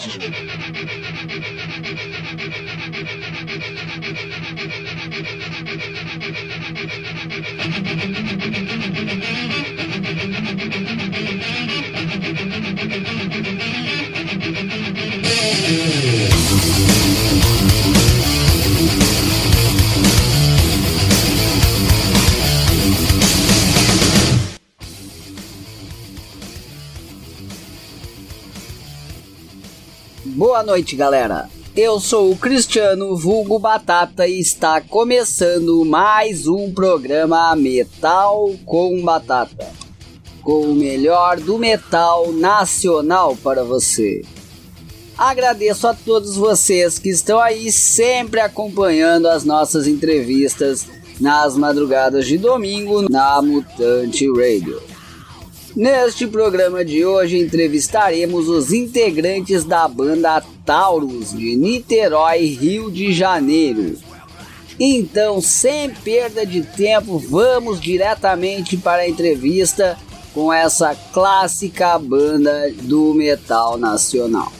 ななななななな。Noite, galera. Eu sou o Cristiano Vulgo Batata e está começando mais um programa Metal com Batata. Com o melhor do metal nacional para você. Agradeço a todos vocês que estão aí sempre acompanhando as nossas entrevistas nas madrugadas de domingo na Mutante Radio. Neste programa de hoje entrevistaremos os integrantes da banda Taurus de Niterói, Rio de Janeiro. Então, sem perda de tempo, vamos diretamente para a entrevista com essa clássica banda do metal nacional.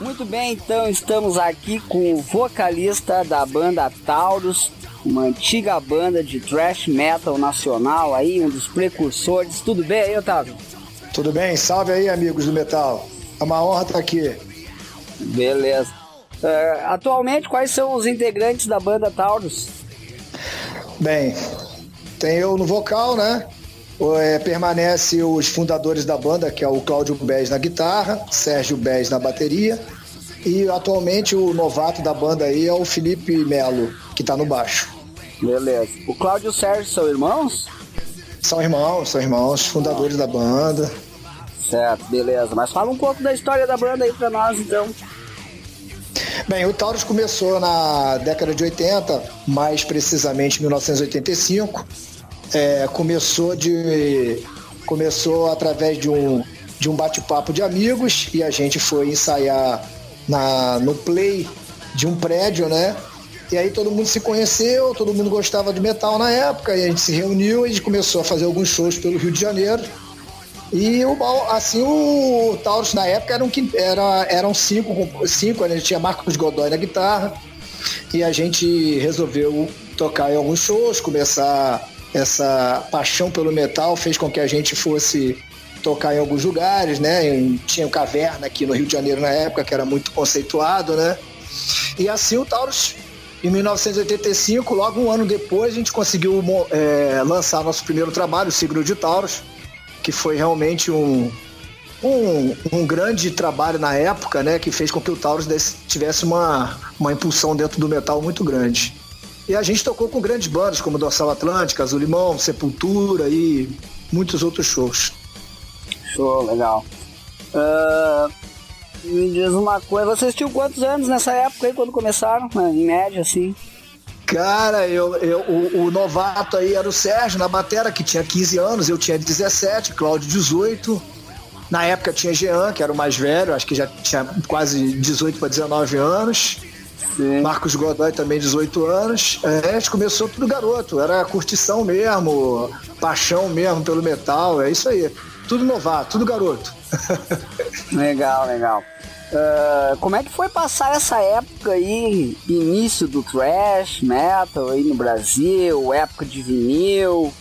Muito bem, então estamos aqui com o vocalista da banda Taurus, uma antiga banda de thrash metal nacional aí, um dos precursores. Tudo bem aí, Otávio? Tudo bem, salve aí, amigos do metal. É uma honra estar aqui. Beleza. Uh, atualmente, quais são os integrantes da banda Taurus? Bem, tem eu no vocal, né? É, permanece os fundadores da banda, que é o Cláudio Bez na guitarra, Sérgio Bez na bateria. E atualmente o novato da banda aí é o Felipe Melo, que tá no baixo. Beleza. O Cláudio e o Sérgio são irmãos? São irmãos, são irmãos, fundadores ah. da banda. Certo, beleza. Mas fala um pouco da história da banda aí pra nós, então. Bem, o Taurus começou na década de 80, mais precisamente 1985. É, começou de começou através de um de um bate-papo de amigos e a gente foi ensaiar na no play de um prédio, né? E aí todo mundo se conheceu, todo mundo gostava de metal na época, e a gente se reuniu e a gente começou a fazer alguns shows pelo Rio de Janeiro. E o, assim o Taurus na época eram, era, eram cinco, cinco, né? a gente tinha Marcos Godoy na guitarra, e a gente resolveu tocar em alguns shows, começar essa paixão pelo metal fez com que a gente fosse tocar em alguns lugares, né? Tinha caverna aqui no Rio de Janeiro na época, que era muito conceituado, né? E assim o Taurus em 1985, logo um ano depois, a gente conseguiu é, lançar nosso primeiro trabalho, o Signo de Taurus, que foi realmente um, um, um, grande trabalho na época, né, que fez com que o Taurus tivesse uma, uma impulsão dentro do metal muito grande. E a gente tocou com grandes bandas como Dorsal Atlântica, Azul Limão, Sepultura e muitos outros shows. Show, legal. Uh, me diz uma coisa, vocês tinham quantos anos nessa época aí, quando começaram, né, em média, assim? Cara, eu, eu o, o, novato aí era o Sérgio na batera, que tinha 15 anos, eu tinha 17, Cláudio 18. Na época tinha Jean, que era o mais velho, acho que já tinha quase 18 para 19 anos. Sim. Marcos Godoy também 18 anos. É, a gente começou tudo garoto, era curtição mesmo, paixão mesmo pelo metal, é isso aí. Tudo novato, tudo garoto. legal, legal. Uh, como é que foi passar essa época aí, início do thrash metal aí no Brasil, época de vinil,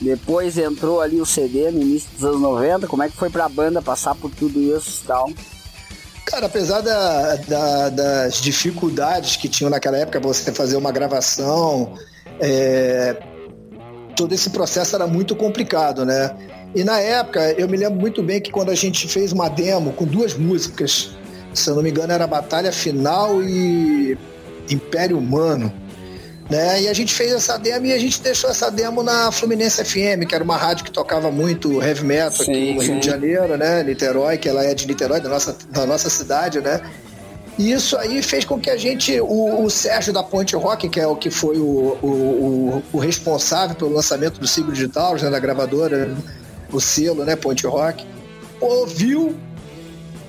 depois entrou ali o CD no início dos anos 90, como é que foi pra banda passar por tudo isso e tal? Cara, apesar da, da, das dificuldades que tinham naquela época você fazer uma gravação, é, todo esse processo era muito complicado, né? E na época, eu me lembro muito bem que quando a gente fez uma demo com duas músicas, se eu não me engano era Batalha Final e Império Humano, né? E a gente fez essa demo e a gente deixou essa demo na Fluminense FM, que era uma rádio que tocava muito heavy metal sim, aqui no sim. Rio de Janeiro, né? Niterói, que ela é de Niterói, da nossa, da nossa cidade, né? E isso aí fez com que a gente, o, o Sérgio da Ponte Rock, que é o que foi o, o, o responsável pelo lançamento do Siglo Digital, né, da gravadora, o selo, né, Ponte Rock, ouviu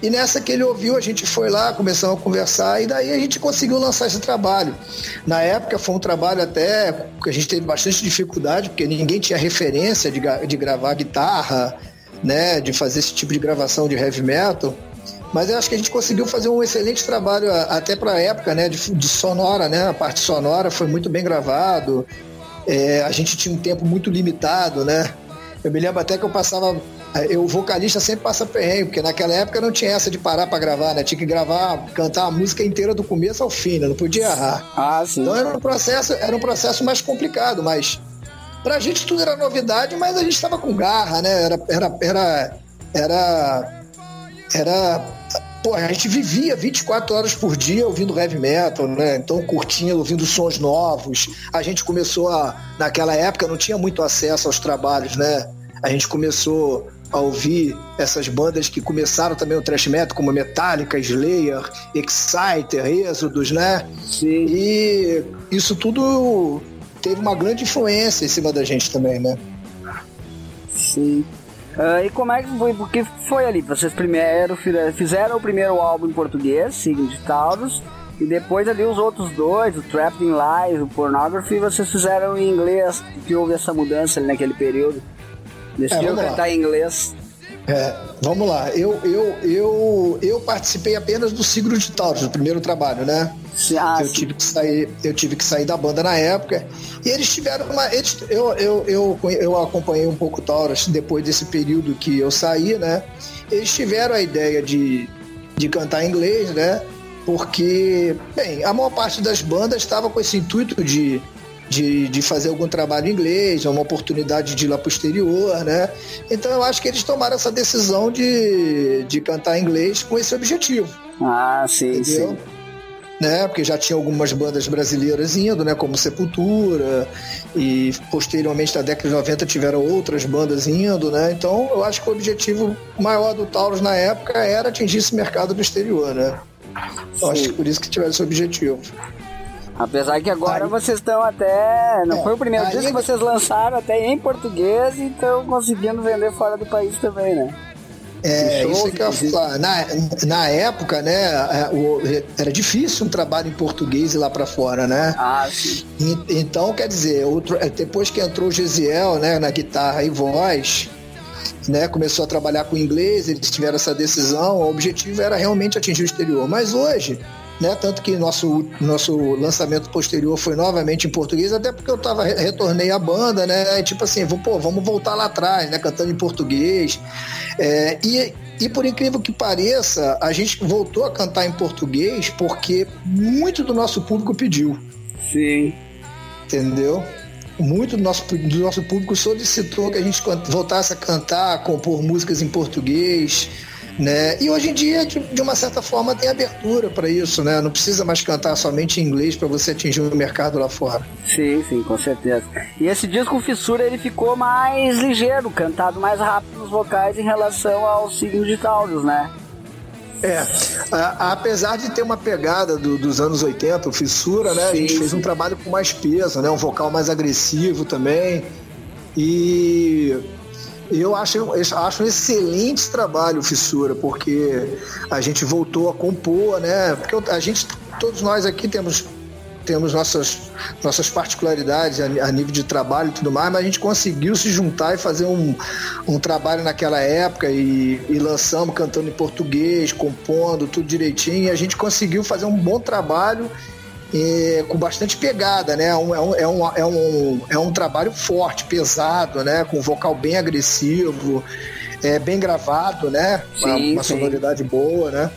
e nessa que ele ouviu, a gente foi lá, começamos a conversar e daí a gente conseguiu lançar esse trabalho. Na época foi um trabalho até que a gente teve bastante dificuldade, porque ninguém tinha referência de, de gravar guitarra, né, de fazer esse tipo de gravação de heavy metal. Mas eu acho que a gente conseguiu fazer um excelente trabalho até para a época, né? De, de, sonora, né? A parte sonora foi muito bem gravado. É, a gente tinha um tempo muito limitado, né? Eu me lembro até que eu passava. Eu, o vocalista sempre passa perrengue, porque naquela época não tinha essa de parar para gravar, né? Tinha que gravar, cantar a música inteira do começo ao fim, né? Não podia errar. Ah, sim. Então era um processo, era um processo mais complicado, mas pra gente tudo era novidade, mas a gente estava com garra, né? Era, era, era, era, era pô, a gente vivia 24 horas por dia ouvindo heavy metal, né? Então curtindo, ouvindo sons novos. A gente começou a, naquela época não tinha muito acesso aos trabalhos, né? A gente começou a ouvir essas bandas que começaram também o thrash metal, como Metallica, Slayer, Exciter, Êxodos, né? Sim. E isso tudo teve uma grande influência em cima da gente também, né? Sim. Uh, e como é que foi? Porque foi ali? Vocês primeiro fizeram o primeiro álbum em português, Signo de Taurus, e depois ali os outros dois, o Trapped in Lies, o Pornography, vocês fizeram em inglês. Que houve essa mudança ali naquele período? Decidiram é, cantar em inglês. É, vamos lá. Eu, eu, eu, eu participei apenas do Signo de Taurus, do primeiro trabalho, né? Ah, eu, tive que sair, eu tive que sair da banda na época. E eles tiveram uma. Eles, eu, eu, eu, eu acompanhei um pouco o Taurus depois desse período que eu saí, né? Eles tiveram a ideia de, de cantar em inglês, né? Porque, bem, a maior parte das bandas estava com esse intuito de de, de fazer algum trabalho em inglês, é uma oportunidade de ir lá posterior, né? Então eu acho que eles tomaram essa decisão de, de cantar em inglês com esse objetivo. Ah, sim, entendeu? sim. Né, porque já tinha algumas bandas brasileiras indo, né, como Sepultura, e posteriormente na década de 90 tiveram outras bandas indo, né? Então eu acho que o objetivo maior do Taurus na época era atingir esse mercado do exterior, né? Eu acho que por isso que tiveram esse objetivo. Apesar que agora aí, vocês estão até. Não é, foi o primeiro disco que vocês lançaram até em português e estão conseguindo vender fora do país também, né? É, isso que eu ia falar. Na, na época, né, é, era difícil um trabalho em português ir lá para fora, né? Ah, sim. E, então, quer dizer, outro, é, depois que entrou o Gesiel, né, na guitarra e voz, né, começou a trabalhar com inglês, eles tiveram essa decisão, o objetivo era realmente atingir o exterior. Mas hoje, né? Tanto que nosso, nosso lançamento posterior foi novamente em português, até porque eu tava, retornei à banda, né? Tipo assim, vou, pô, vamos voltar lá atrás, né? Cantando em português. É, e, e por incrível que pareça, a gente voltou a cantar em português porque muito do nosso público pediu. Sim. Entendeu? Muito do nosso, do nosso público solicitou que a gente voltasse a cantar, a compor músicas em português. Né? E hoje em dia, de, de uma certa forma, tem abertura para isso, né? Não precisa mais cantar somente em inglês para você atingir o mercado lá fora. Sim, sim, com certeza. E esse disco Fissura ele ficou mais ligeiro, cantado mais rápido nos vocais em relação ao signo de Taurus, né? É, a, apesar de ter uma pegada do, dos anos 80, o Fissura, né? Sim, a gente fez um trabalho com mais peso, né? Um vocal mais agressivo também. E eu acho, eu acho um excelente trabalho, Fissura, porque a gente voltou a compor, né? Porque a gente, todos nós aqui temos temos nossas, nossas particularidades a, a, nível de trabalho e tudo mais, mas a gente conseguiu se juntar e fazer um, um trabalho naquela época e, e lançamos cantando em português, compondo, tudo direitinho, e a gente conseguiu fazer um bom trabalho e, com bastante pegada, né? É um, é, um, é, um, é, um, é um trabalho forte, pesado, né? Com vocal bem agressivo, é, bem gravado, né? Sim, uma, uma sonoridade boa, né?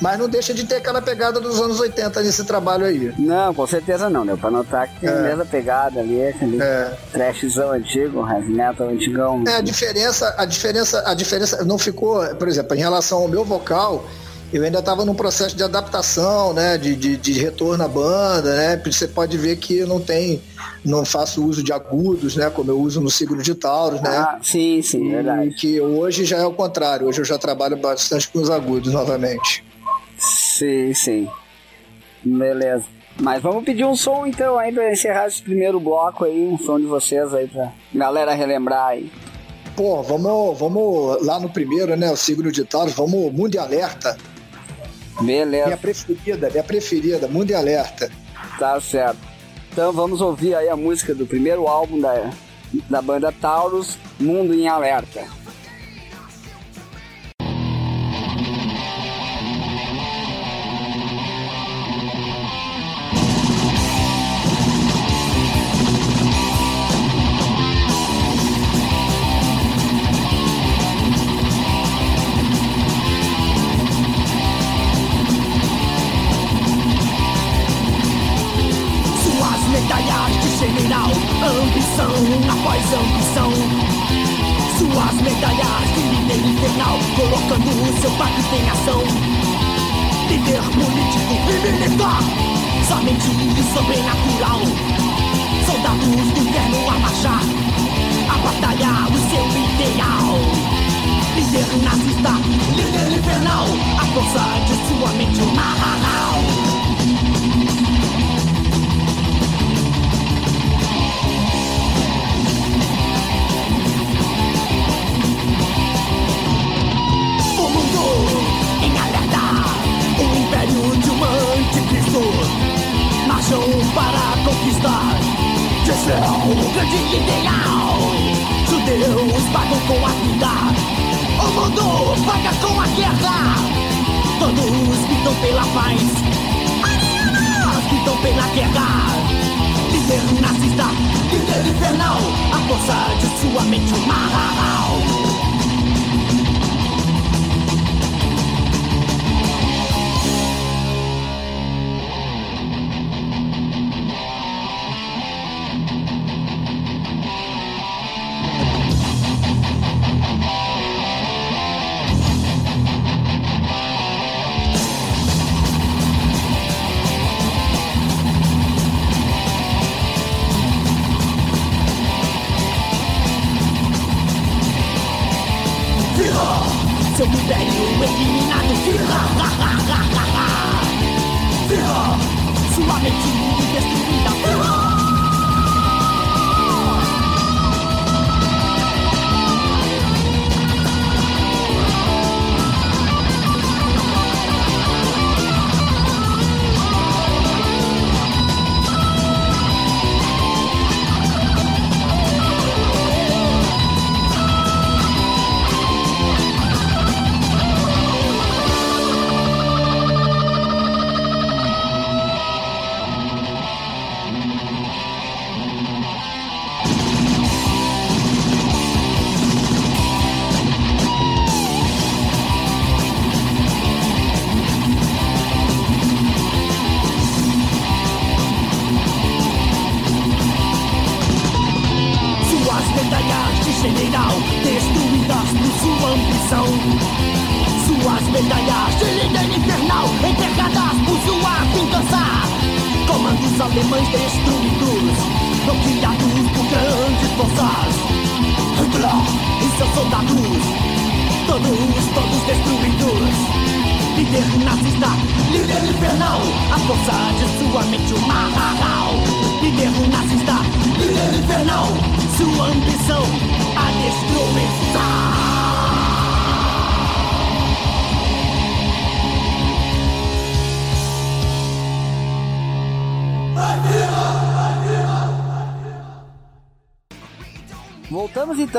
Mas não deixa de ter aquela pegada dos anos 80 nesse trabalho aí. Não, com certeza não, deu pra notar que tem é. a mesma pegada ali, aquele é. trashzão antigo, heavy metal antigão. É, a diferença, a diferença, a diferença não ficou, por exemplo, em relação ao meu vocal, eu ainda estava num processo de adaptação, né, de, de, de, retorno à banda, né, você pode ver que eu não tem, não faço uso de agudos, né, como eu uso no signo de Taurus, né. Ah, sim, sim, verdade. Que hoje já é o contrário, hoje eu já trabalho bastante com os agudos novamente. Sim, sim. Beleza. Mas vamos pedir um som então aí para encerrar esse primeiro bloco aí, um som de vocês aí pra galera relembrar aí. Pô, vamos, vamos lá no primeiro, né? O signo de Taurus, vamos Mundo Alerta. Beleza. Minha preferida, minha preferida, Mundo e Alerta. Tá certo. Então vamos ouvir aí a música do primeiro álbum da, da banda Taurus, Mundo em Alerta.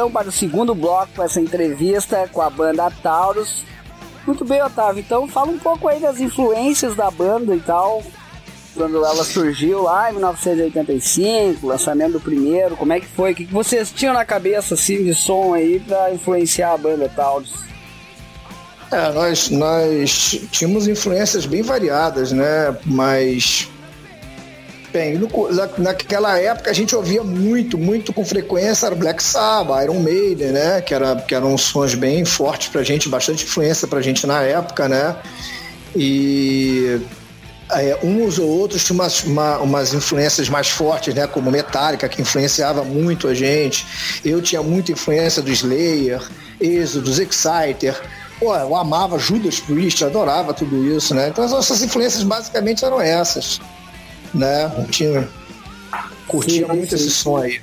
Então para o segundo bloco, com essa entrevista com a banda Taurus. Muito bem, Otávio. Então fala um pouco aí das influências da banda e tal. Quando ela surgiu lá em 1985, lançamento do primeiro, como é que foi? O que vocês tinham na cabeça assim de som aí para influenciar a banda Taurus? É, nós, nós tínhamos influências bem variadas, né? Mas Bem, no, naquela época a gente ouvia muito, muito com frequência era Black Sabbath, Iron Maiden, né? Que, era, que eram sons bem fortes pra gente, bastante influência pra gente na época, né? E é, uns ou outros tinham umas, uma, umas influências mais fortes, né? Como Metallica, que influenciava muito a gente. Eu tinha muita influência do Slayer, Exodus, Exciter. Pô, eu amava Judas Priest, adorava tudo isso, né? Então as nossas influências basicamente eram essas né? Tinha, curtia sim, muito sim. esse som aí.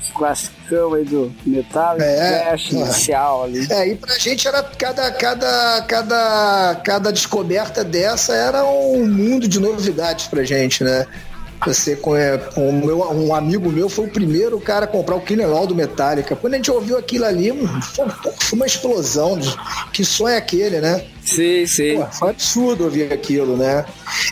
Esse classicão aí do metal, é, flash, inicial ali. É, e pra gente era cada, cada, cada, cada descoberta dessa era um mundo de novidades pra gente, né? Você com, com meu, um amigo meu foi o primeiro cara a comprar o All do Metallica. Quando a gente ouviu aquilo ali, foi, foi uma explosão. De, que som é aquele, né? Sim, sim. Pô, foi um absurdo ouvir aquilo, né?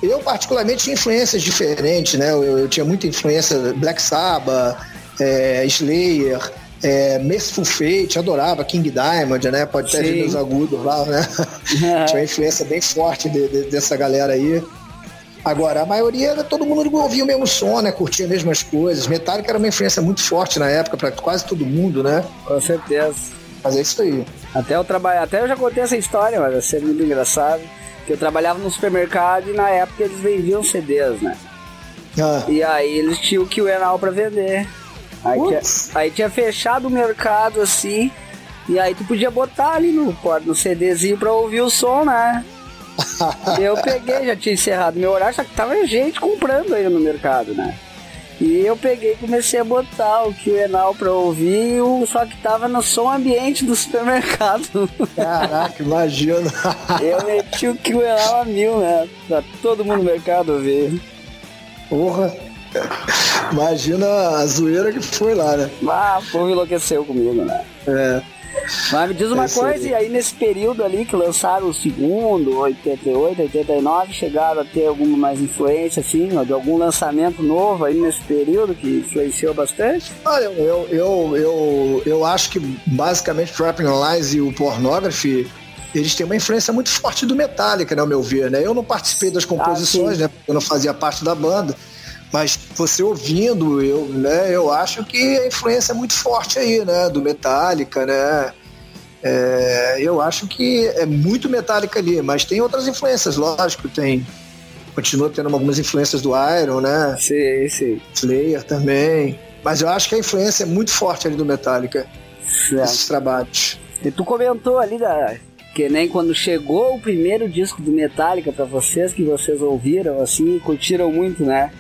Eu, particularmente, tinha influências diferentes, né? Eu, eu tinha muita influência Black Sabbath, é, Slayer, é, Merciful Fate, adorava King Diamond, né? Pode ter meus agudos lá, né? tinha uma influência bem forte de, de, dessa galera aí. Agora, a maioria, todo mundo ouvia o mesmo som, né? Curtia as mesmas coisas. Metallica era uma influência muito forte na época para quase todo mundo, né? Com certeza. Mas é isso aí. Até eu trabalho, até eu já contei essa história, mas vai ser muito engraçado. Que eu trabalhava no supermercado e na época eles vendiam CDs, né? Ah. E aí eles tinham que o Enal pra vender. Aí tinha, aí tinha, fechado o mercado assim. E aí tu podia botar ali no, no CDzinho pra ouvir o som, né? eu peguei, já tinha encerrado meu horário, só que tava gente comprando aí no mercado, né? E eu peguei e comecei a botar o Enal pra ouvir, só que tava no som ambiente do supermercado. Caraca, imagina. eu meti o Enal a mil, né? Pra todo mundo no mercado ouvir. Porra. Imagina a zoeira que foi lá, né? Ah, o povo enlouqueceu comigo, né? É. Mas me diz uma Esse coisa, aí. e aí nesse período ali que lançaram o segundo, 88, 89, chegaram a ter alguma mais influência, assim, de algum lançamento novo aí nesse período que influenciou bastante? Olha, eu, eu, eu, eu acho que basicamente Trapping Lies e o Pornography eles têm uma influência muito forte do Metallica, né, ao meu ver, né? Eu não participei das composições, ah, né? Porque eu não fazia parte da banda. Mas você ouvindo, eu, né, eu acho que a influência é muito forte aí, né? Do Metallica, né? É, eu acho que é muito Metallica ali, mas tem outras influências, lógico, tem. Continua tendo algumas influências do Iron, né? Sim, sim. Slayer também. Mas eu acho que a influência é muito forte ali do Metallica. Certo. Esses trabalhos. E tu comentou ali da, que nem quando chegou o primeiro disco do Metallica para vocês, que vocês ouviram assim curtiram muito, né?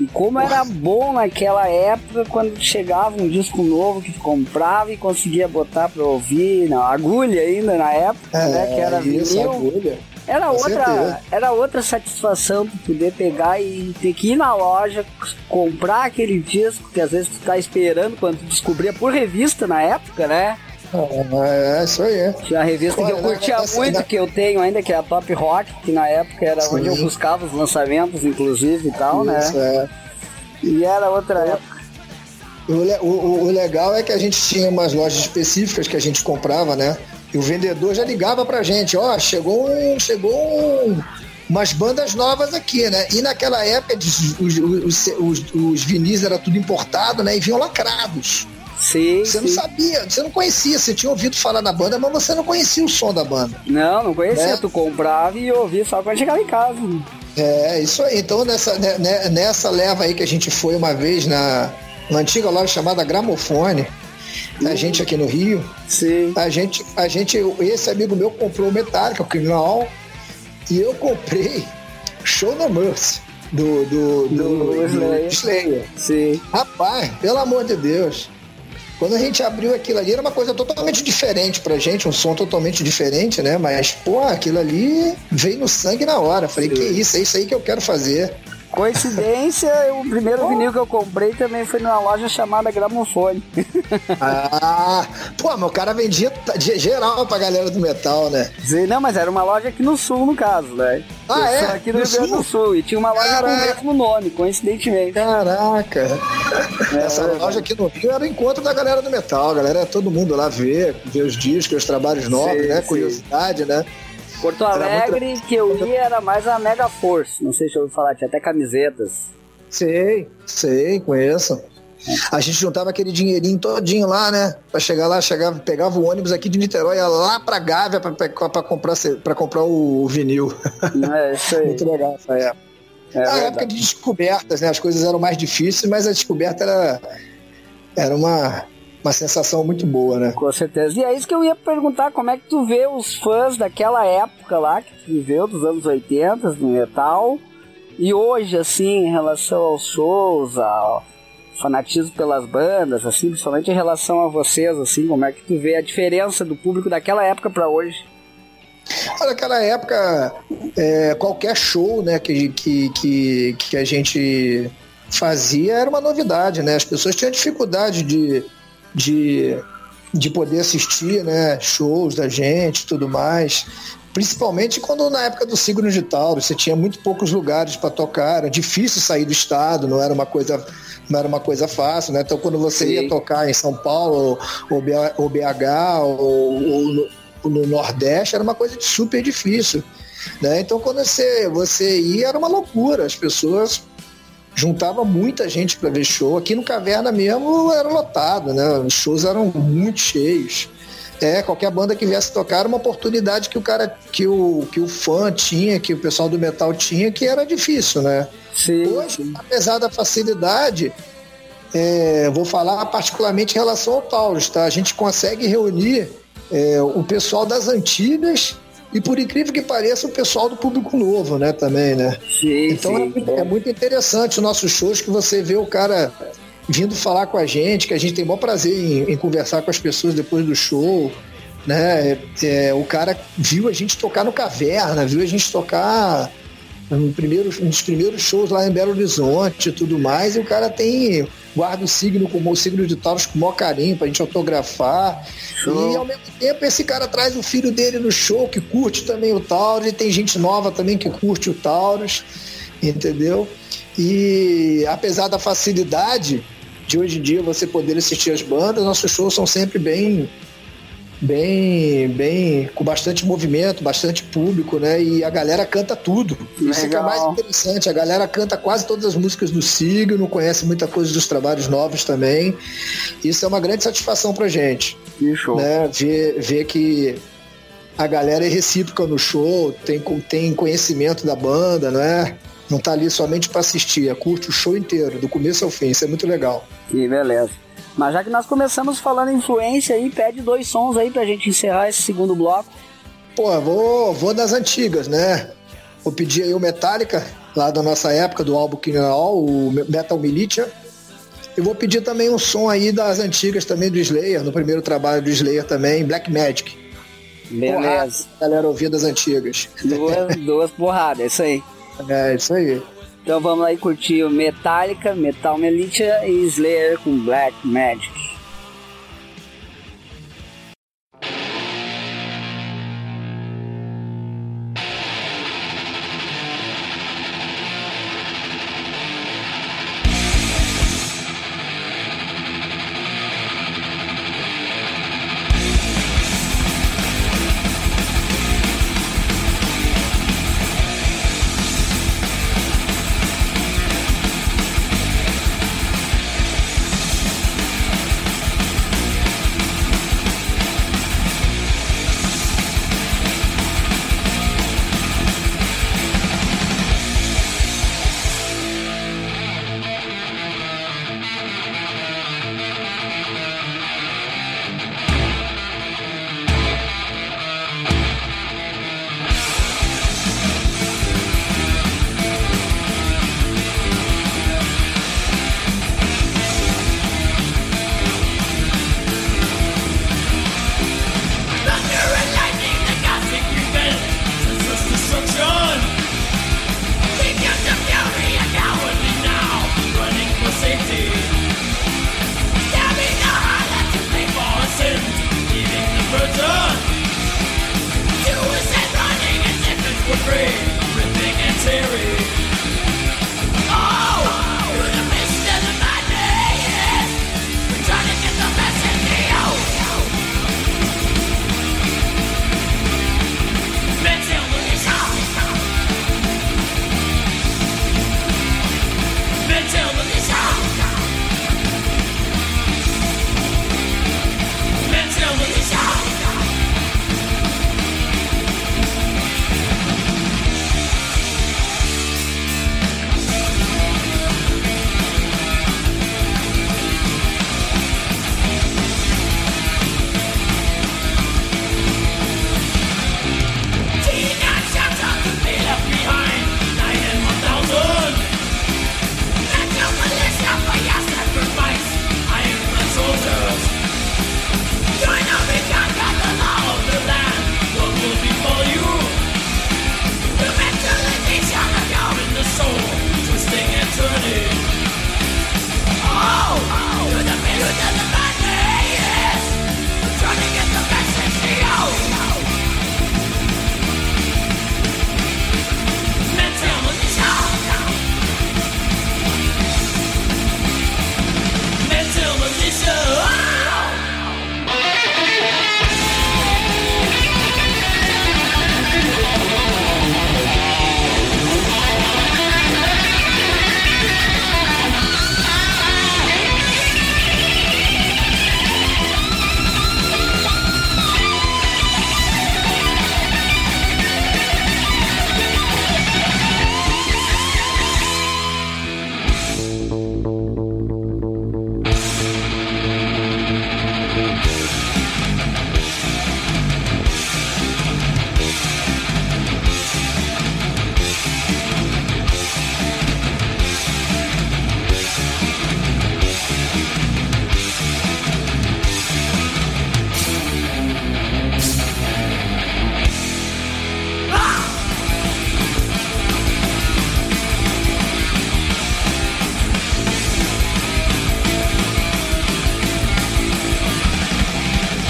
E como era bom naquela época quando chegava um disco novo que comprava e conseguia botar pra ouvir, na agulha ainda na época, é, né? Que era isso, vinil. Agulha. Era outra, era outra satisfação tu poder pegar e ter que ir na loja, comprar aquele disco que às vezes tu tá esperando quando tu descobria por revista na época, né? É, é isso aí. Tinha a revista Olha, que eu curtia muito, que eu tenho ainda, que é a Top Rock, que na época era Sim. onde eu buscava os lançamentos, inclusive e tal, né? isso, né? É. E era outra época. O, o, o, legal é que a gente tinha umas lojas específicas que a gente comprava, né? E o vendedor já ligava pra gente, ó, oh, chegou um, chegou um, umas bandas novas aqui, né? E naquela época os, os, os, os, os vinis era tudo importado, né? E vinham lacrados. Sim, você sim. não sabia, você não conhecia, você tinha ouvido falar da banda, mas você não conhecia o som da banda. Não, não conhecia. Né? Tu comprava e ouvia só quando chegava em casa. É, isso aí. Então, nessa, né, né, nessa leva aí que a gente foi uma vez na, na antiga loja chamada Gramofone, a gente aqui no Rio. Sim. A gente, a gente, esse amigo meu comprou o Metallica, o Criminal, e eu comprei Show No Mercy do, do, do, do, do Slayer. Sim. Rapaz, pelo amor de Deus. Quando a gente abriu aquilo ali, era uma coisa totalmente diferente pra gente, um som totalmente diferente, né? Mas, pô, aquilo ali veio no sangue na hora. Falei, Sim. que isso, é isso aí que eu quero fazer. Coincidência, o primeiro oh. vinil que eu comprei também foi numa loja chamada Gramofone. ah, pô, o cara vendia geral pra galera do metal, né? Não, mas era uma loja aqui no sul, no caso, né? Ah, é? Aqui no, no Rio Grande do Sul. E tinha uma loja Caraca. com o mesmo nome, coincidentemente. Caraca. É, Essa é, loja aqui no Rio era o encontro da galera do metal. A galera, todo mundo lá ver, ver os discos, os trabalhos novos, sim, né? Sim. Curiosidade, né? Porto Alegre, muito... que eu ia, era mais a Mega Force. Não sei se eu ouvi falar, tinha até camisetas. Sei, sei, conheço. A gente juntava aquele dinheirinho todinho lá, né? Pra chegar lá, chegava, pegava o ônibus aqui de Niterói, ia lá pra Gávea pra, pra, pra comprar, pra comprar o, vinil. É, isso aí. Muito legal essa época. É, a época de descobertas, né? As coisas eram mais difíceis, mas a descoberta era, era uma, uma sensação muito boa, né? Com certeza. E é isso que eu ia perguntar, como é que tu vê os fãs daquela época lá, que tu viveu, dos anos 80, do metal, e hoje, assim, em relação aos shows, ao fanatismo pelas bandas, assim, principalmente em relação a vocês, assim, como é que tu vê a diferença do público daquela época para hoje? Olha, naquela época, é, qualquer show, né, que, que, que, que a gente fazia era uma novidade, né? As pessoas tinham dificuldade de de, de poder assistir né, shows da gente tudo mais. Principalmente quando na época do signo de Tauro, você tinha muito poucos lugares para tocar, era difícil sair do estado, não era uma coisa, não era uma coisa fácil, né? Então quando você Sim. ia tocar em São Paulo, ou, BH, ou, ou, no Nordeste era uma coisa super difícil. Né? Então, quando você, você ia, era uma loucura. As pessoas juntava muita gente para ver show. Aqui no Caverna mesmo era lotado, né? Os shows eram muito cheios. É, qualquer banda que viesse tocar era uma oportunidade que o cara, que o, que o fã tinha, que o pessoal do metal tinha, que era difícil, né? Sim. Hoje, apesar da facilidade, é, vou falar particularmente em relação ao Taurus, tá? A gente consegue reunir é, o pessoal das antigas e por incrível que pareça, o pessoal do público novo, né, também, né? Sim, então sim. É, é muito interessante os nossos shows que você vê o cara vindo falar com a gente, que a gente tem bom prazer em, em conversar com as pessoas depois do show, né? É, o cara viu a gente tocar no Caverna, viu a gente tocar no primeiro, um dos primeiros shows lá em Belo Horizonte e tudo mais, e o cara tem guarda o signo como o signo de Taurus com o maior carinho pra gente autografar. Show. E ao mesmo tempo esse cara traz o filho dele no show que curte também o Taurus, e tem gente nova também que curte o Taurus, entendeu? E apesar da facilidade, de hoje em dia você poder assistir as bandas, nossos shows são sempre bem bem bem com bastante movimento, bastante público, né? E a galera canta tudo. Legal. Isso que é mais interessante, a galera canta quase todas as músicas do Signo, conhece muita coisa dos trabalhos novos também. Isso é uma grande satisfação pra gente. Que show. Né? Ver, ver que a galera é recíproca no show, tem, tem conhecimento da banda, não é? Não tá ali somente para assistir, é curte o show inteiro, do começo ao fim. Isso é muito legal. Que beleza. Mas já que nós começamos falando influência aí, pede dois sons aí pra gente encerrar esse segundo bloco. Pô, vou, vou das antigas, né? Vou pedir aí o Metallica, lá da nossa época, do álbum King All, o Metal Militia. E vou pedir também um som aí das antigas também do Slayer, no primeiro trabalho do Slayer também, Black Magic. Beleza. Porrada, galera ouvir das antigas. Duas, duas porradas, é isso aí. É, isso aí. Então vamos aí curtir o Metallica, Metal Militia e Slayer com Black Magic.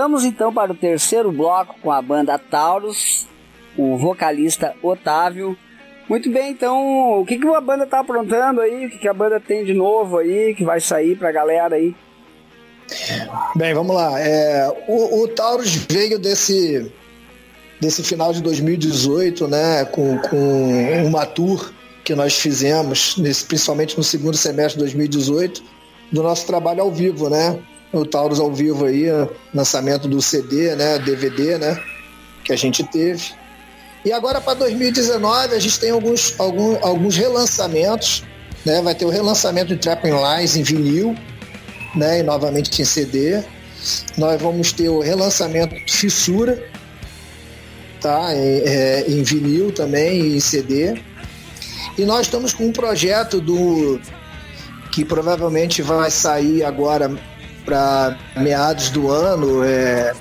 Voltamos então para o terceiro bloco com a banda Taurus, o vocalista Otávio. Muito bem, então, o que, que a banda tá aprontando aí? O que, que a banda tem de novo aí, que vai sair pra galera aí? Bem, vamos lá. É, o, o Taurus veio desse, desse final de 2018, né, com, com uma tour que nós fizemos, nesse, principalmente no segundo semestre de 2018, do nosso trabalho ao vivo, né? O Taurus ao vivo aí, lançamento do CD, né, DVD, né, que a gente teve. E agora para 2019 a gente tem alguns, alguns, alguns relançamentos, né? Vai ter o relançamento de Trapping Lines em vinil, né? E novamente em CD. Nós vamos ter o relançamento Fissura, tá? Em, é, em vinil também, em CD. E nós estamos com um projeto do que provavelmente vai sair agora para meados do ano, é,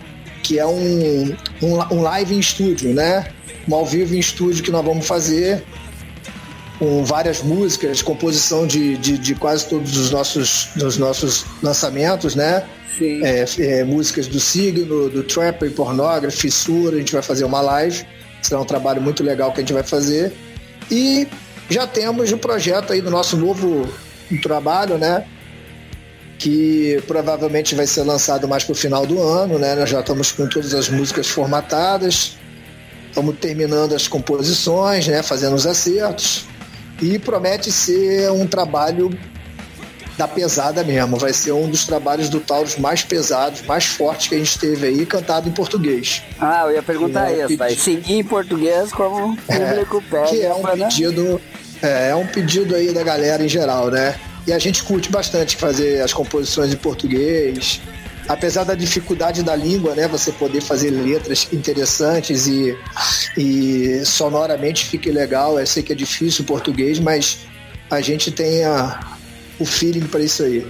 que é um, um, um, live em estúdio, né? Um ao vivo em estúdio que nós vamos fazer com várias músicas, composição de, de, de quase todos os nossos, dos nossos lançamentos, né? É, é, músicas do Signo, do Trapper, Pornography, Fissura, a gente vai fazer uma live. Será um trabalho muito legal que a gente vai fazer. E já temos o projeto aí do nosso novo trabalho, né? Que provavelmente vai ser lançado mais para o final do ano, né? Nós já estamos com todas as músicas formatadas, estamos terminando as composições, né? Fazendo os acertos e promete ser um trabalho da pesada mesmo. Vai ser um dos trabalhos do Taurus mais pesados, mais fortes que a gente teve aí, cantado em português. Ah, eu ia perguntar é isso, vai seguir em português como o público é, pede. Que é um né? pedido, é, é um pedido aí da galera em geral, né? E a gente curte bastante fazer as composições em português, apesar da dificuldade da língua, né, você poder fazer letras interessantes e, e sonoramente fique legal. Eu sei que é difícil o português, mas a gente tem a, o feeling para isso aí.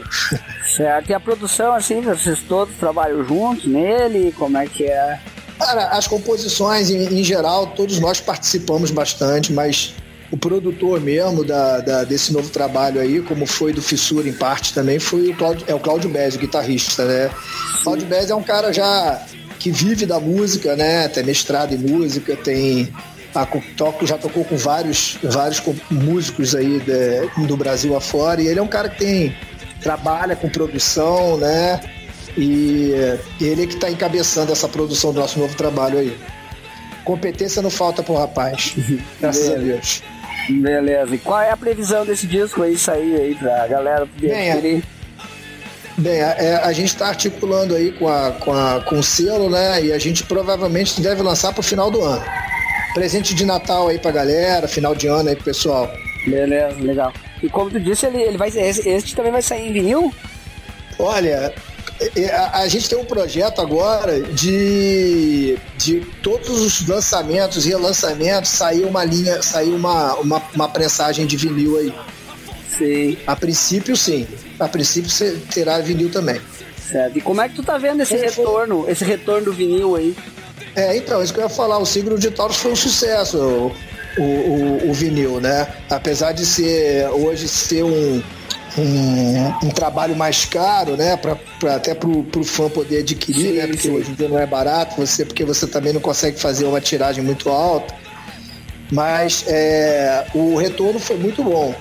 Certo. E a produção, assim, vocês todos trabalham juntos nele? Como é que é? Cara, as composições, em, em geral, todos nós participamos bastante, mas o produtor mesmo da, da, desse novo trabalho aí, como foi do Fissura em parte também, foi o Claudio, é o Cláudio Bez, o guitarrista, né? O Cláudio Bez é um cara já que vive da música, né? Tem mestrado em música, tem a, toco, já tocou com vários, vários músicos aí de, do Brasil afora, e ele é um cara que tem trabalha com produção, né? E ele é que está encabeçando essa produção do nosso novo trabalho aí. Competência não falta pro rapaz. Graças a Deus. Beleza. E qual é a previsão desse disco aí sair aí pra galera poder Bem, adquirir? Bem, a, é, a gente está articulando aí com, a, com, a, com o selo, né? E a gente provavelmente deve lançar pro final do ano. Presente de Natal aí pra galera, final de ano aí pro pessoal. Beleza, legal. E como tu disse, ele, ele vai, esse, esse também vai sair em vinil? Olha, a, a, gente tem um projeto agora de, de todos os lançamentos e relançamentos sair uma linha, sair uma, uma, uma prensagem de vinil aí. Sim. A princípio, sim. A princípio você terá vinil também. Certo. E como é que tu tá vendo esse retorno, esse retorno do vinil aí? É, então, isso que eu ia falar, o Signo de Taurus foi um sucesso, o, o, o, vinil, né? Apesar de ser hoje ser um, um, um, trabalho mais caro, né? Pra, pra até pro, pro fã poder adquirir, sim, né? Porque sim. hoje em dia não é barato, você, porque você também não consegue fazer uma tiragem muito alta. Mas é, o retorno foi muito bom.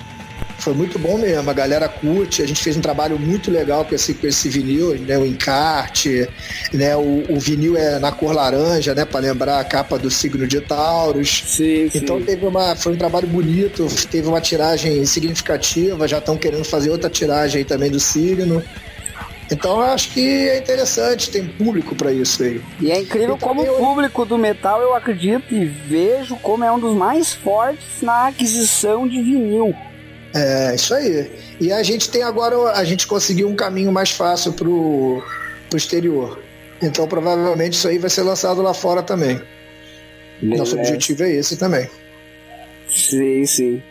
Foi muito bom mesmo, a galera curte, a gente fez um trabalho muito legal com esse, com esse vinil, né, o encarte, né, o, o vinil é na cor laranja, né, para lembrar a capa do signo de Taurus. Sim, então sim. teve uma, foi um trabalho bonito, teve uma tiragem significativa, já estão querendo fazer outra tiragem também do signo. Então eu acho que é interessante, tem público para isso aí. E é incrível como o público do metal, eu acredito e vejo como é um dos mais fortes na aquisição de vinil. É, isso aí. E a gente tem agora, a gente conseguiu um caminho mais fácil pro, pro exterior. Então provavelmente isso aí vai ser lançado lá fora também. Beleza. Nosso objetivo é esse também. Sim, sim.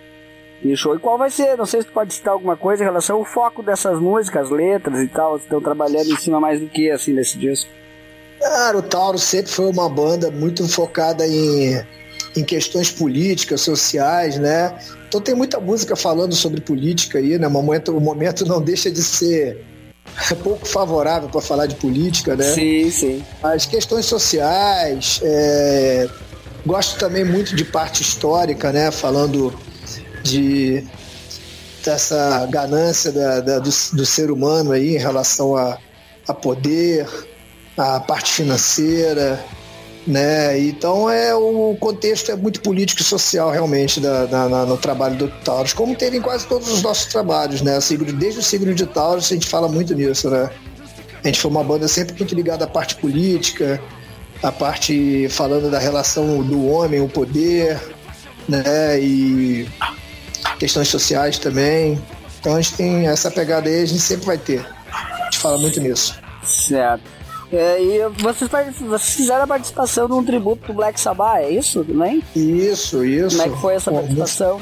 E show. E qual vai ser? Não sei se tu pode citar alguma coisa em relação ao foco dessas músicas, letras e tal. Estão trabalhando em cima mais do que assim nesse disco? Cara, o Tauro sempre foi uma banda muito focada em, em questões políticas, sociais, né? Então tem muita música falando sobre política aí, né? O momento, o momento não deixa de ser pouco favorável para falar de política, né? Sim, sim. As questões sociais, é, gosto também muito de parte histórica, né? Falando de dessa ganância da, da, do, do, ser humano aí em relação a, a poder, a parte financeira, né? Então é o contexto é muito político e social realmente da, da, na, no trabalho do Taurus, como teve em quase todos os nossos trabalhos, né? Desde o signo de Taurus a gente fala muito nisso, né? A gente foi uma banda sempre muito ligada à parte política, a parte falando da relação do homem, o poder, né? E questões sociais também. Então a gente tem essa pegada aí, a gente sempre vai ter. A gente fala muito nisso. Certo. É, e vocês, vocês fizeram a participação num tributo do Black Sabbath, é isso também? Isso, isso. Como é que foi essa participação?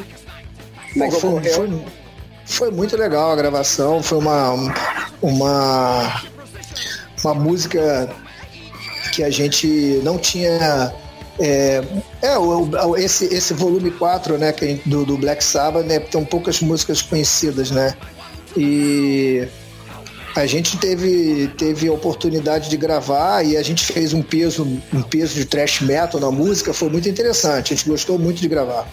Como é que foi, foi, foi, muito legal a gravação, foi uma, uma, uma música que a gente não tinha. É, é o, esse, esse volume 4 né, do, do Black Sabbath né, tem poucas músicas conhecidas, né? E a gente teve, teve a oportunidade de gravar e a gente fez um peso, um peso de thrash metal na música, foi muito interessante, a gente gostou muito de gravar.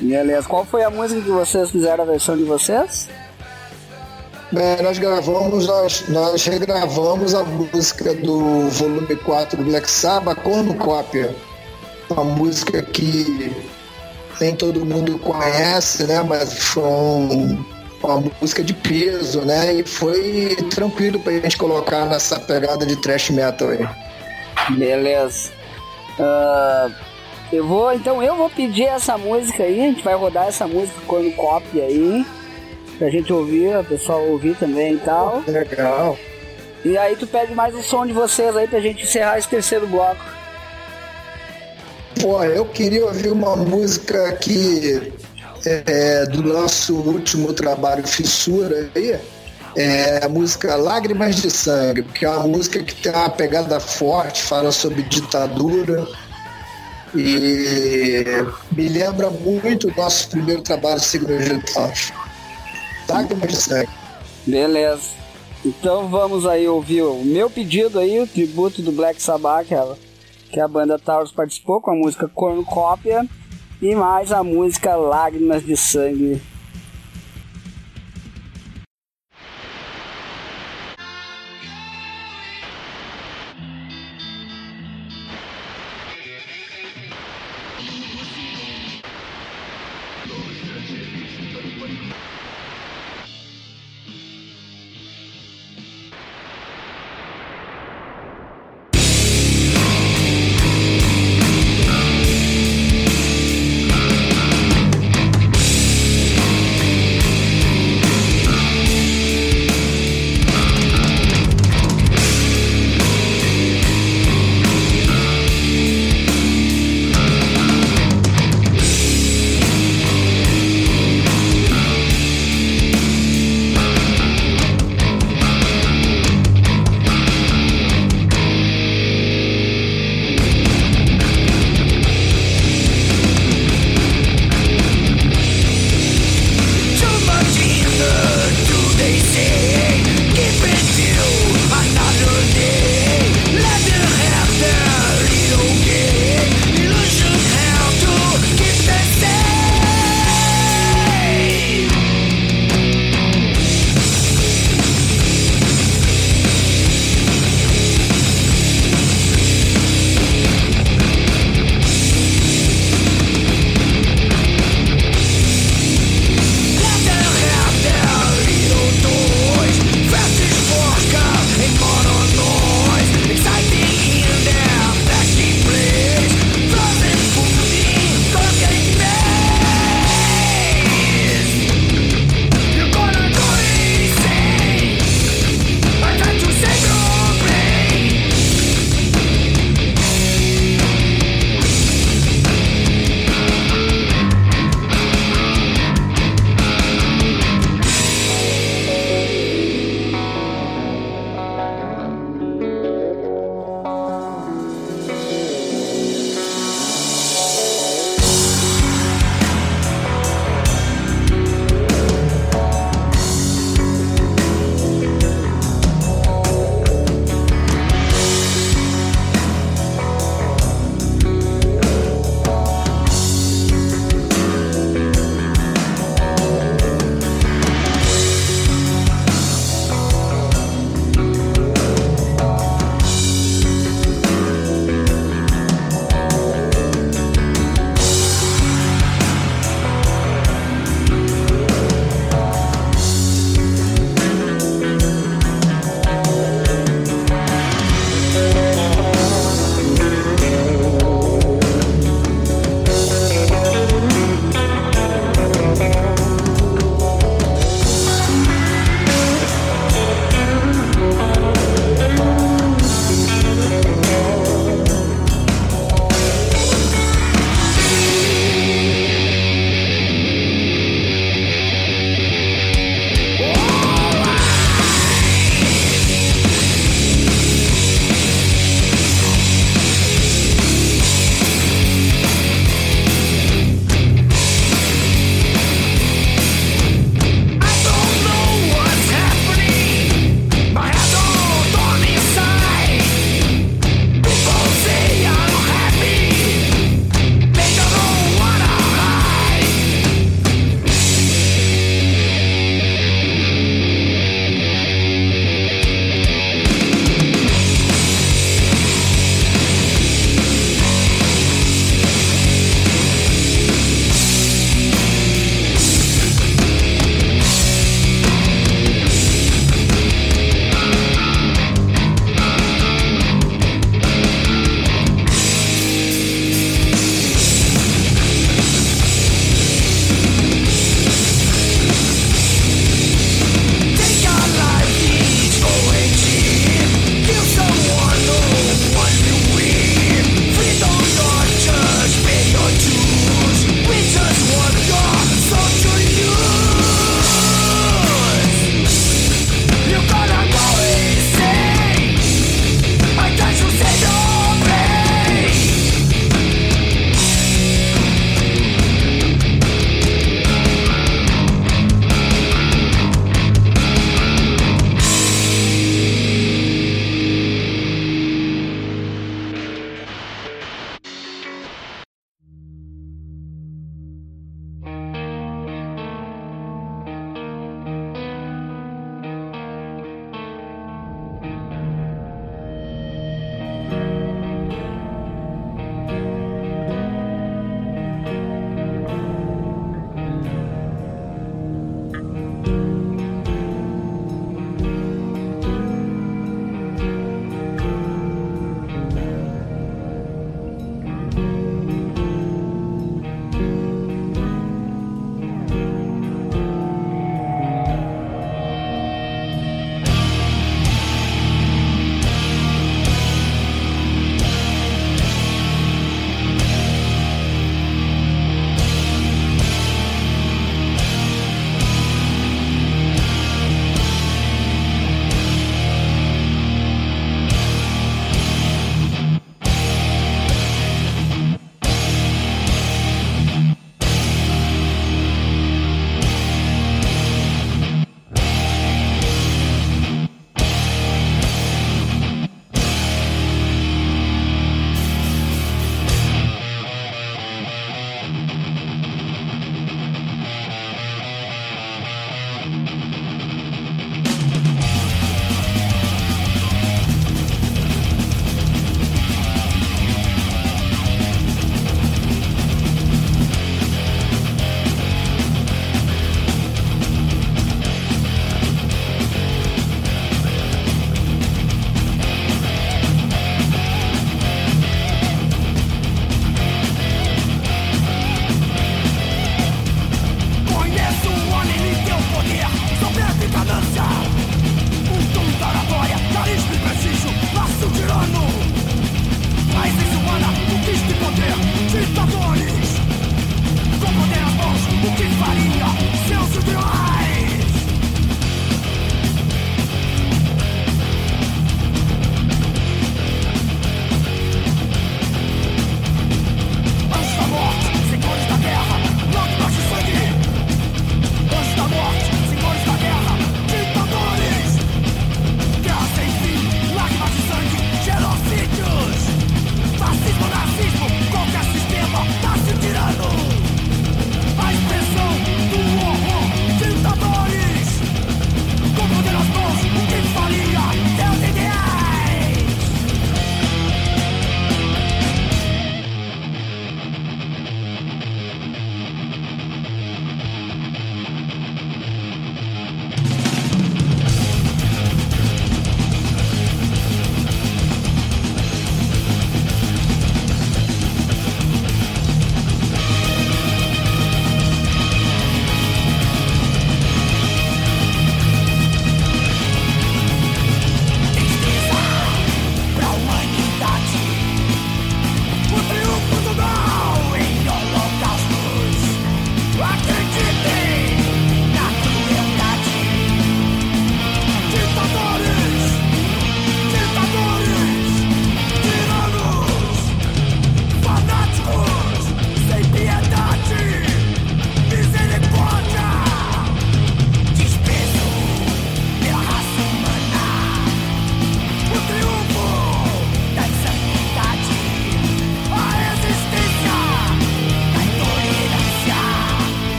Beleza, qual foi a música que vocês fizeram a versão de vocês? É, nós gravamos, nós, nós regravamos a música do volume 4 do Black Sabbath, Cornucópia. Uma música que nem todo mundo conhece, né? Mas foi um, uma música de peso, né? E foi tranquilo pra gente colocar nessa pegada de thrash metal aí. Beleza. Uh, eu vou, então eu vou pedir essa música aí, a gente vai rodar essa música com cópia aí, pra gente ouvir, o pessoal ouvir também e tal. Legal. E aí tu pede mais o som de vocês aí pra gente encerrar esse terceiro bloco. Pô, eu queria ouvir uma música que é, do nosso último trabalho Fissura aí, é a música Lágrimas de Sangue, que é uma música que tem uma pegada forte, fala sobre ditadura e me lembra muito o nosso primeiro trabalho Signo Digital. Lágrimas de Sangue. Beleza. Então vamos aí ouvir o meu pedido aí, o tributo do Black Sabbath, que a, que a banda Taurus participou com a música Cornucópia e mais a música Lágrimas de Sangue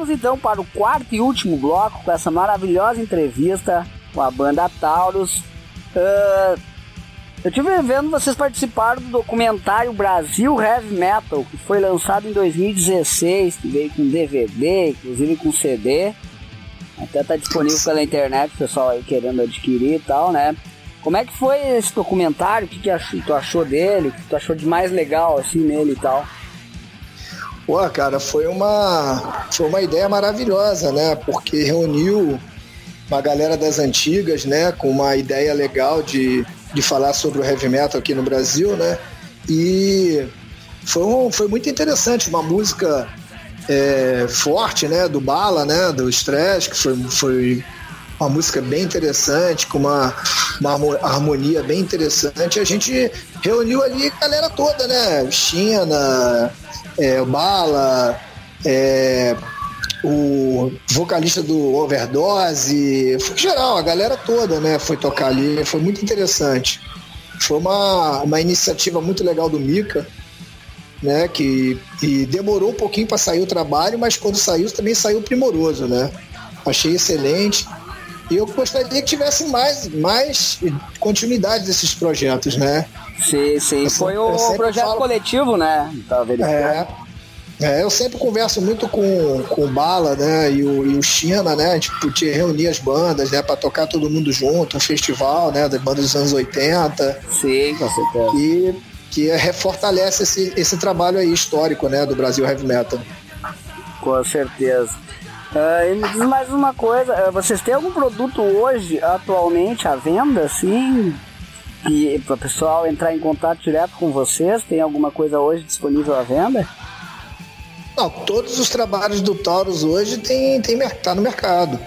voltamos então para o quarto e último bloco com essa maravilhosa entrevista com a banda Taurus. Uh, eu tive vendo vocês participaram do documentário Brasil Heavy Metal, que foi lançado em 2016, que veio com DVD, inclusive com CD. Até tá disponível pela internet, pessoal aí querendo adquirir e tal, né? Como é que foi esse documentário? O que, que achou, tu achou dele? O que tu achou de mais legal assim nele e tal? Pô, cara, foi uma, foi uma ideia maravilhosa, né? Porque reuniu uma galera das antigas, né? Com uma ideia legal de, de falar sobre o heavy metal aqui no Brasil, né? E foi, um, foi muito interessante, uma música é, forte, né? Do Bala, né? Do Stress, que foi, foi uma música bem interessante, com uma, uma harmonia bem interessante. A gente reuniu ali a galera toda, né? China, é, Bala, é, o vocalista do Overdose, em geral, a galera toda, né? Foi tocar ali, foi muito interessante. Foi uma, uma iniciativa muito legal do Mika, né? Que e demorou um pouquinho para sair o trabalho, mas quando saiu também saiu primoroso, né? Achei excelente. E eu gostaria que tivesse mais, mais continuidade desses projetos, né? Sim, sim. Eu Foi o projeto falo... coletivo, né? Tá é, é, eu sempre converso muito com, com o Bala, né? E o, e o China, né? A gente podia reunir as bandas, né? Pra tocar todo mundo junto, um festival, né? Das bandas dos anos 80. Sim, com certeza. E que refortalece esse, esse trabalho aí histórico, né? Do Brasil Heavy Metal. Com certeza. Uh, e me diz mais uma coisa, uh, vocês têm algum produto hoje, atualmente, à venda, assim? E para o pessoal entrar em contato direto com vocês, tem alguma coisa hoje disponível à venda? Não, todos os trabalhos do Taurus hoje tem, tem, tá no mercado.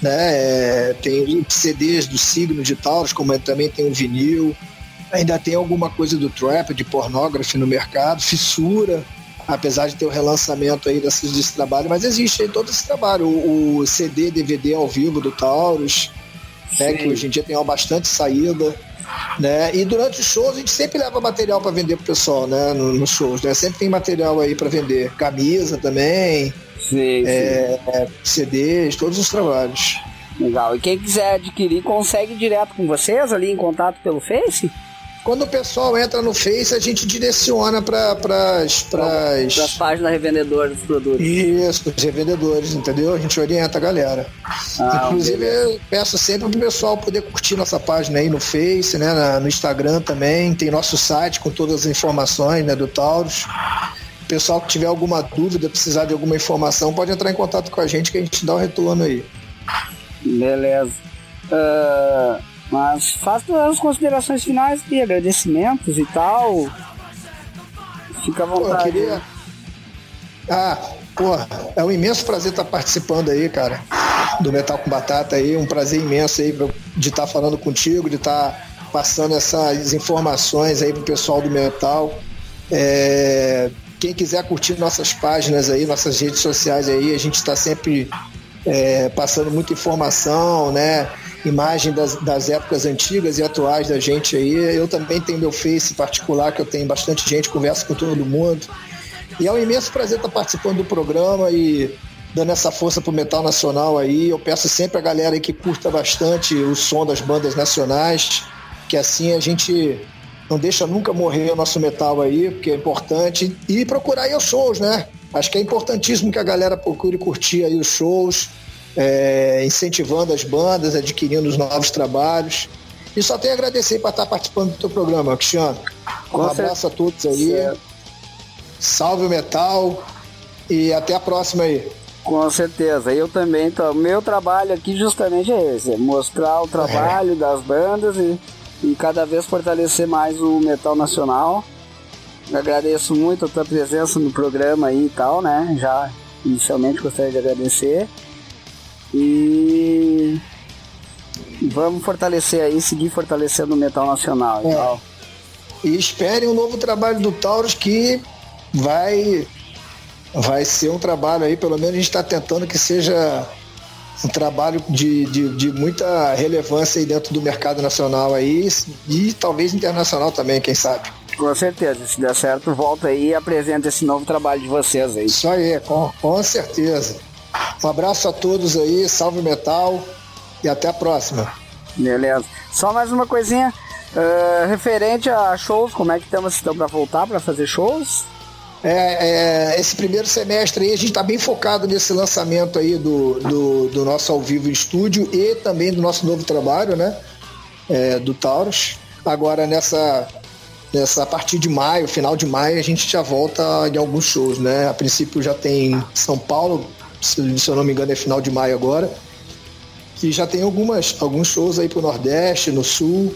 Né? É, tem CDs do signo de Taurus, como também tem o vinil. Ainda tem alguma coisa do trap, de pornography no mercado, fissura apesar de ter o relançamento aí desses, desse trabalho, mas existe aí todo esse trabalho, o, o CD, DVD ao vivo do Taurus, né, que hoje em dia tem bastante saída. Né? E durante os shows a gente sempre leva material para vender pro pessoal, né? Nos no shows, né? Sempre tem material aí para vender. Camisa também. Sim, é, sim. CDs, todos os trabalhos. Legal. E quem quiser adquirir, consegue direto com vocês ali em contato pelo Face? Quando o pessoal entra no Face, a gente direciona para as páginas revendedoras dos produtos. Isso, os revendedores, entendeu? A gente orienta a galera. Ah, Inclusive, eu peço sempre para o pessoal poder curtir nossa página aí no Face, né? no Instagram também. Tem nosso site com todas as informações né, do Taurus. O pessoal que tiver alguma dúvida, precisar de alguma informação, pode entrar em contato com a gente que a gente dá o retorno aí. Beleza. Uh, mas faça as considerações finais e agradecimentos e tal. Fica à vontade. Pô, queria... Ah, pô, é um imenso prazer estar participando aí, cara, do Metal com Batata aí. Um prazer imenso aí de estar falando contigo, de estar passando essas informações aí pro pessoal do Metal. É... Quem quiser curtir nossas páginas aí, nossas redes sociais aí, a gente está sempre é, passando muita informação, né? Imagem das, das épocas antigas e atuais da gente aí. Eu também tenho meu Face particular, que eu tenho bastante gente, converso com todo mundo. E é um imenso prazer estar participando do programa e dando essa força pro metal nacional aí. Eu peço sempre a galera aí que curta bastante o som das bandas nacionais, que assim a gente não deixa nunca morrer o nosso metal aí, porque é importante. E procurar aí os shows, né? Acho que é importantíssimo que a galera procure curtir aí os shows é, incentivando as bandas, adquirindo os novos trabalhos. E só tenho a agradecer para estar participando do teu programa, Cristiano. Um abraço a todos aí. Certo. Salve o metal e até a próxima aí. Com certeza, eu também. Tô, meu trabalho aqui justamente é esse: é mostrar o trabalho é. das bandas e, e cada vez fortalecer mais o metal nacional. Agradeço muito a tua presença no programa aí e tal, né? Já inicialmente gostaria de agradecer. E vamos fortalecer aí, seguir fortalecendo o metal nacional e é. tal. E esperem um novo trabalho do Taurus que vai vai ser um trabalho aí, pelo menos a gente está tentando que seja um trabalho de, de, de, muita relevância aí dentro do mercado nacional aí e talvez internacional também, quem sabe. Com certeza, se der certo, volta aí e apresenta esse novo trabalho de vocês aí. Isso aí, com, com certeza. Um abraço a todos aí, salve metal e até a próxima. Beleza. Só mais uma coisinha. Uh, referente a shows, como é que estamos então para voltar para fazer shows? É, é, esse primeiro semestre aí a gente está bem focado nesse lançamento aí do, do, do, nosso ao vivo estúdio e também do nosso novo trabalho, né? É, do Taurus. Agora nessa, nessa a partir de maio, final de maio, a gente já volta em alguns shows, né? A princípio já tem São Paulo, se, se eu não me engano é final de maio agora. E já tem algumas, alguns shows aí pro Nordeste, no Sul.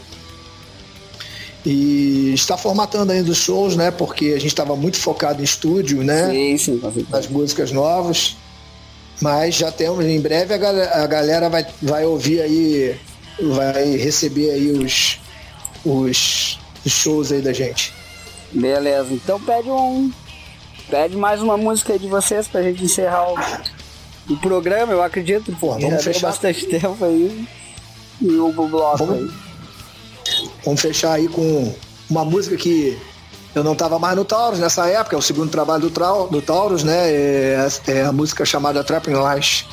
E está formatando ainda os shows, né? Porque a gente estava muito focado em estúdio, né? Sim, sim, Nas músicas novas. Mas já temos, em breve a galera, a galera vai, vai ouvir aí, vai receber aí os, os, os shows aí da gente. Beleza, então pede um. Pede mais uma música aí de vocês pra gente encerrar o, o programa, eu acredito. Vamos fechar bastante tempo aí. E o bloco vamos... aí. Vamos fechar aí com uma música que eu não estava mais no Taurus nessa época, é o segundo trabalho do, Trau, do Taurus, né? É, é, a música chamada Trapping Lies.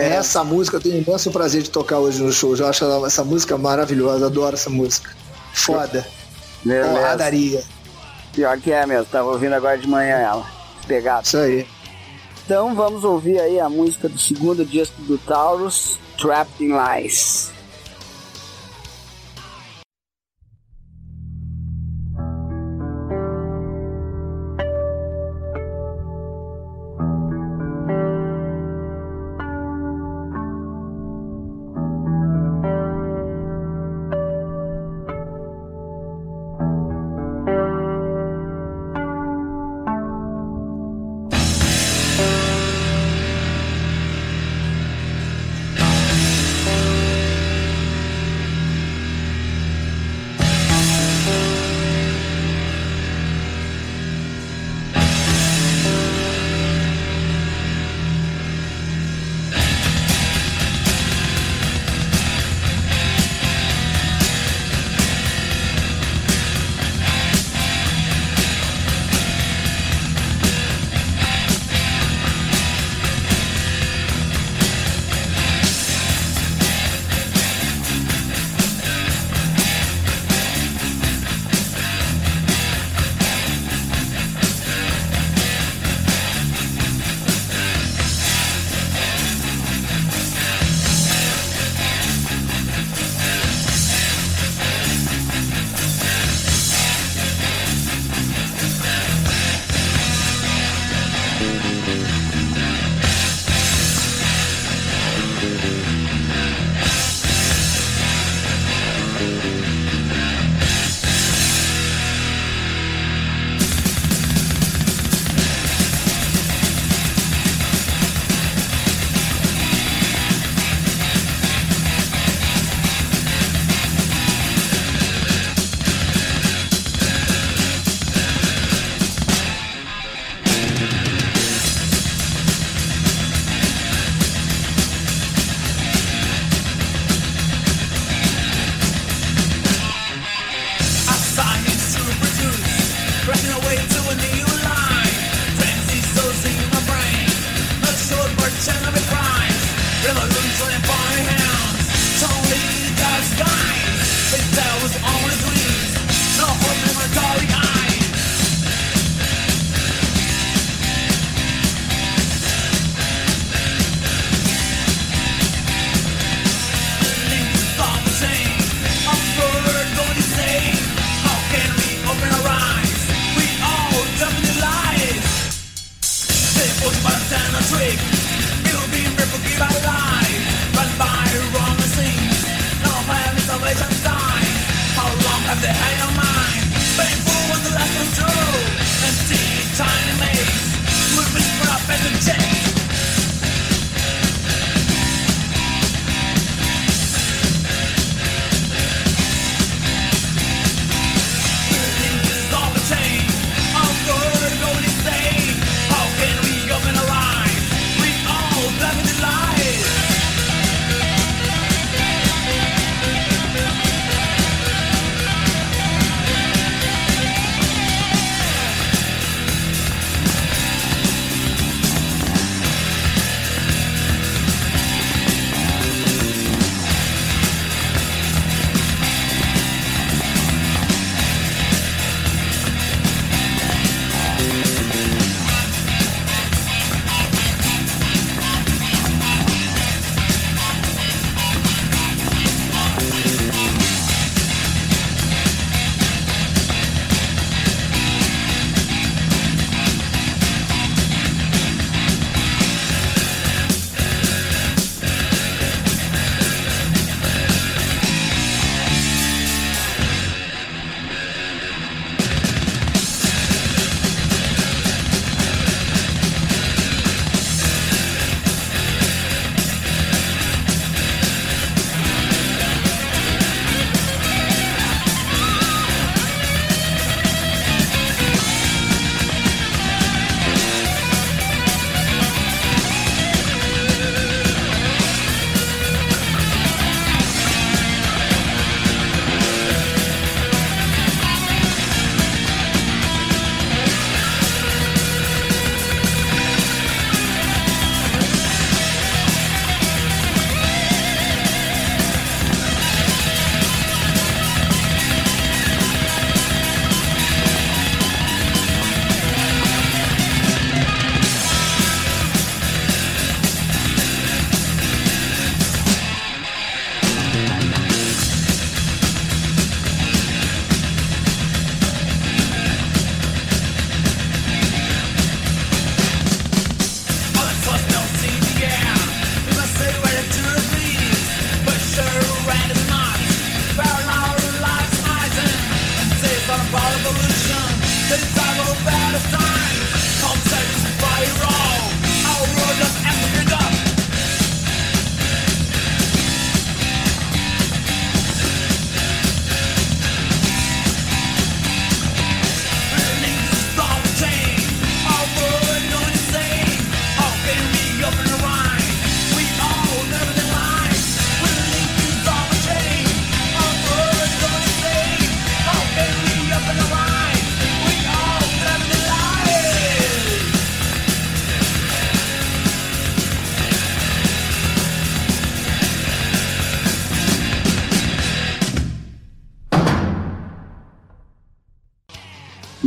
Essa música eu tenho imenso prazer de tocar hoje no show. Eu acho essa música maravilhosa, adoro essa música. Foda. Porradaria. Pior que é mesmo, tava ouvindo agora de manhã ela. Pegado. Isso aí. Então vamos ouvir aí a música do segundo disco do Taurus, Trapped in Lies.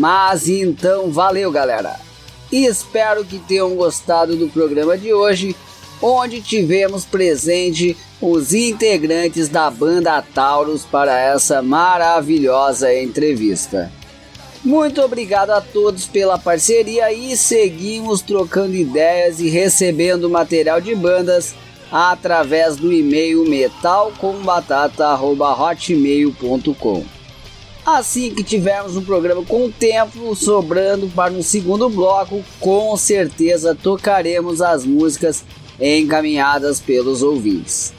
Mas então, valeu galera! Espero que tenham gostado do programa de hoje, onde tivemos presente os integrantes da banda Taurus para essa maravilhosa entrevista. Muito obrigado a todos pela parceria e seguimos trocando ideias e recebendo material de bandas através do e-mail metalcombatata.hotmail.com. Assim que tivermos um programa com tempo sobrando para um segundo bloco, com certeza tocaremos as músicas encaminhadas pelos ouvintes.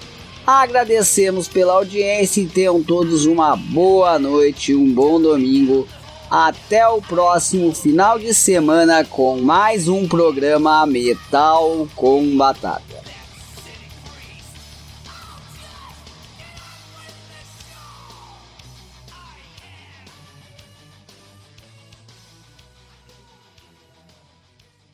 Agradecemos pela audiência e tenham todos uma boa noite, um bom domingo até o próximo final de semana com mais um programa Metal com Batata.